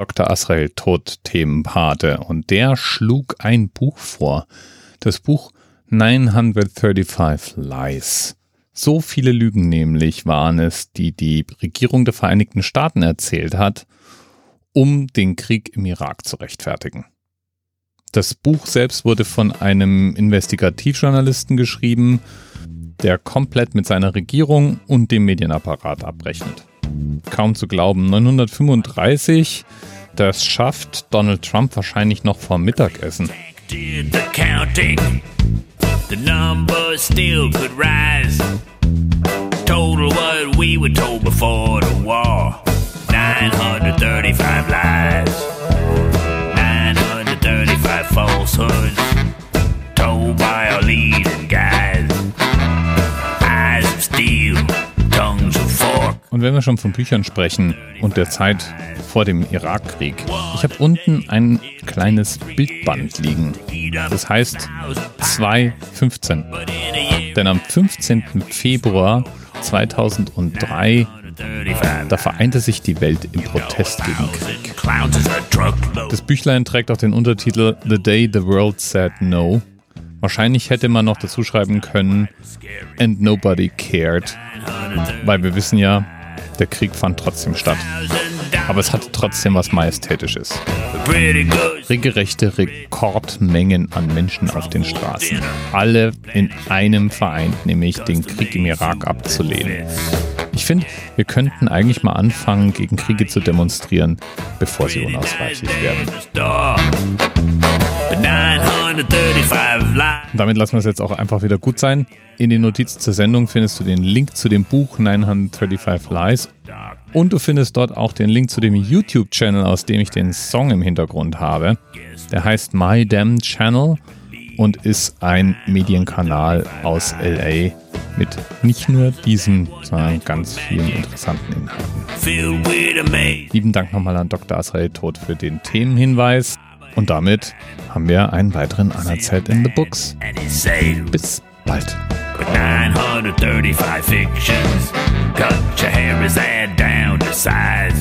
Dr. Asrael Tod Themenpate und der schlug ein Buch vor. Das Buch 935 Lies. So viele Lügen nämlich waren es, die die Regierung der Vereinigten Staaten erzählt hat, um den Krieg im Irak zu rechtfertigen. Das Buch selbst wurde von einem Investigativjournalisten geschrieben, der komplett mit seiner Regierung und dem Medienapparat abrechnet. Kaum zu glauben, 935, das schafft Donald Trump wahrscheinlich noch vor Mittagessen. The numbers still could rise. Total what we were told before the war. 935 lies. Und wenn wir schon von Büchern sprechen und der Zeit vor dem Irakkrieg. Ich habe unten ein kleines Bildband liegen. Das heißt 2.15. Denn am 15. Februar 2003 da vereinte sich die Welt im Protest gegen Krieg. Das Büchlein trägt auch den Untertitel The Day the World Said No. Wahrscheinlich hätte man noch dazu schreiben können And Nobody Cared, weil wir wissen ja, der Krieg fand trotzdem statt aber es hatte trotzdem was Majestätisches. Regelrechte Rekordmengen an Menschen auf den Straßen. Alle in einem vereint, nämlich den Krieg im Irak abzulehnen. Ich finde, wir könnten eigentlich mal anfangen, gegen Kriege zu demonstrieren, bevor sie unausweichlich werden. Damit lassen wir es jetzt auch einfach wieder gut sein. In den Notizen zur Sendung findest du den Link zu dem Buch 935 Lies und du findest dort auch den Link zu dem YouTube-Channel, aus dem ich den Song im Hintergrund habe. Der heißt My Damn Channel und ist ein Medienkanal aus LA mit nicht nur diesem, sondern ganz vielen interessanten Inhalten. Lieben Dank nochmal an Dr. Asrael Tod für den Themenhinweis. Und damit haben wir einen weiteren Unerzählt in the Books. Bis bald. 935 fictions. Cut your hair is add down to size.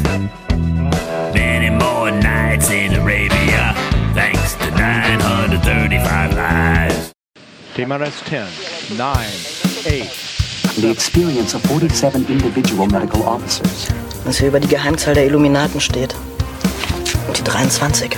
Many more nights in Arabia, thanks to 935 lies. TMRS 10, 9, 8. The experience of 47 individual medical officers. Was hier über die Geheimzahl der Illuminaten steht. Und die 23.